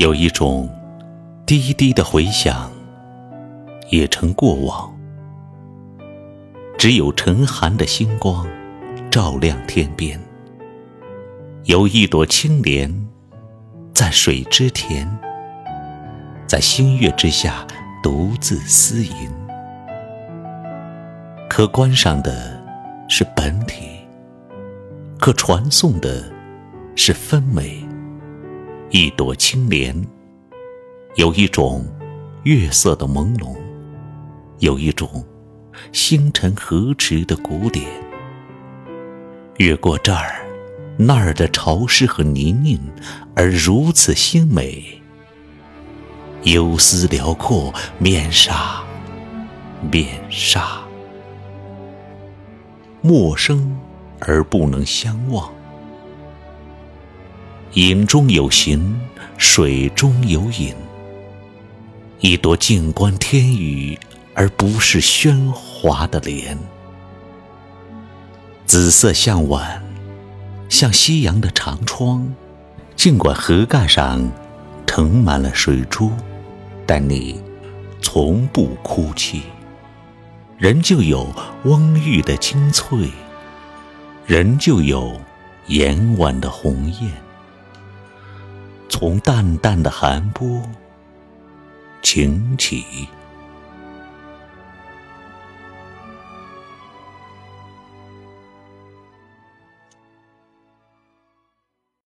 有一种低低的回响，也成过往。只有沉寒的星光，照亮天边。有一朵青莲，在水之田，在星月之下独自私吟。可观赏的是本体，可传颂的是分美。一朵青莲，有一种月色的朦胧，有一种星辰河池的古典。越过这儿那儿的潮湿和泥泞，而如此鲜美。幽思辽阔，面纱，面纱，陌生而不能相忘。影中有形，水中有影。一朵静观天宇，而不是喧哗的莲。紫色向晚，像夕阳的长窗。尽管河盖上盛满了水珠，但你从不哭泣。仍旧有翁玉的清脆，仍旧有檐晚的红艳。从淡淡的寒波，晴起。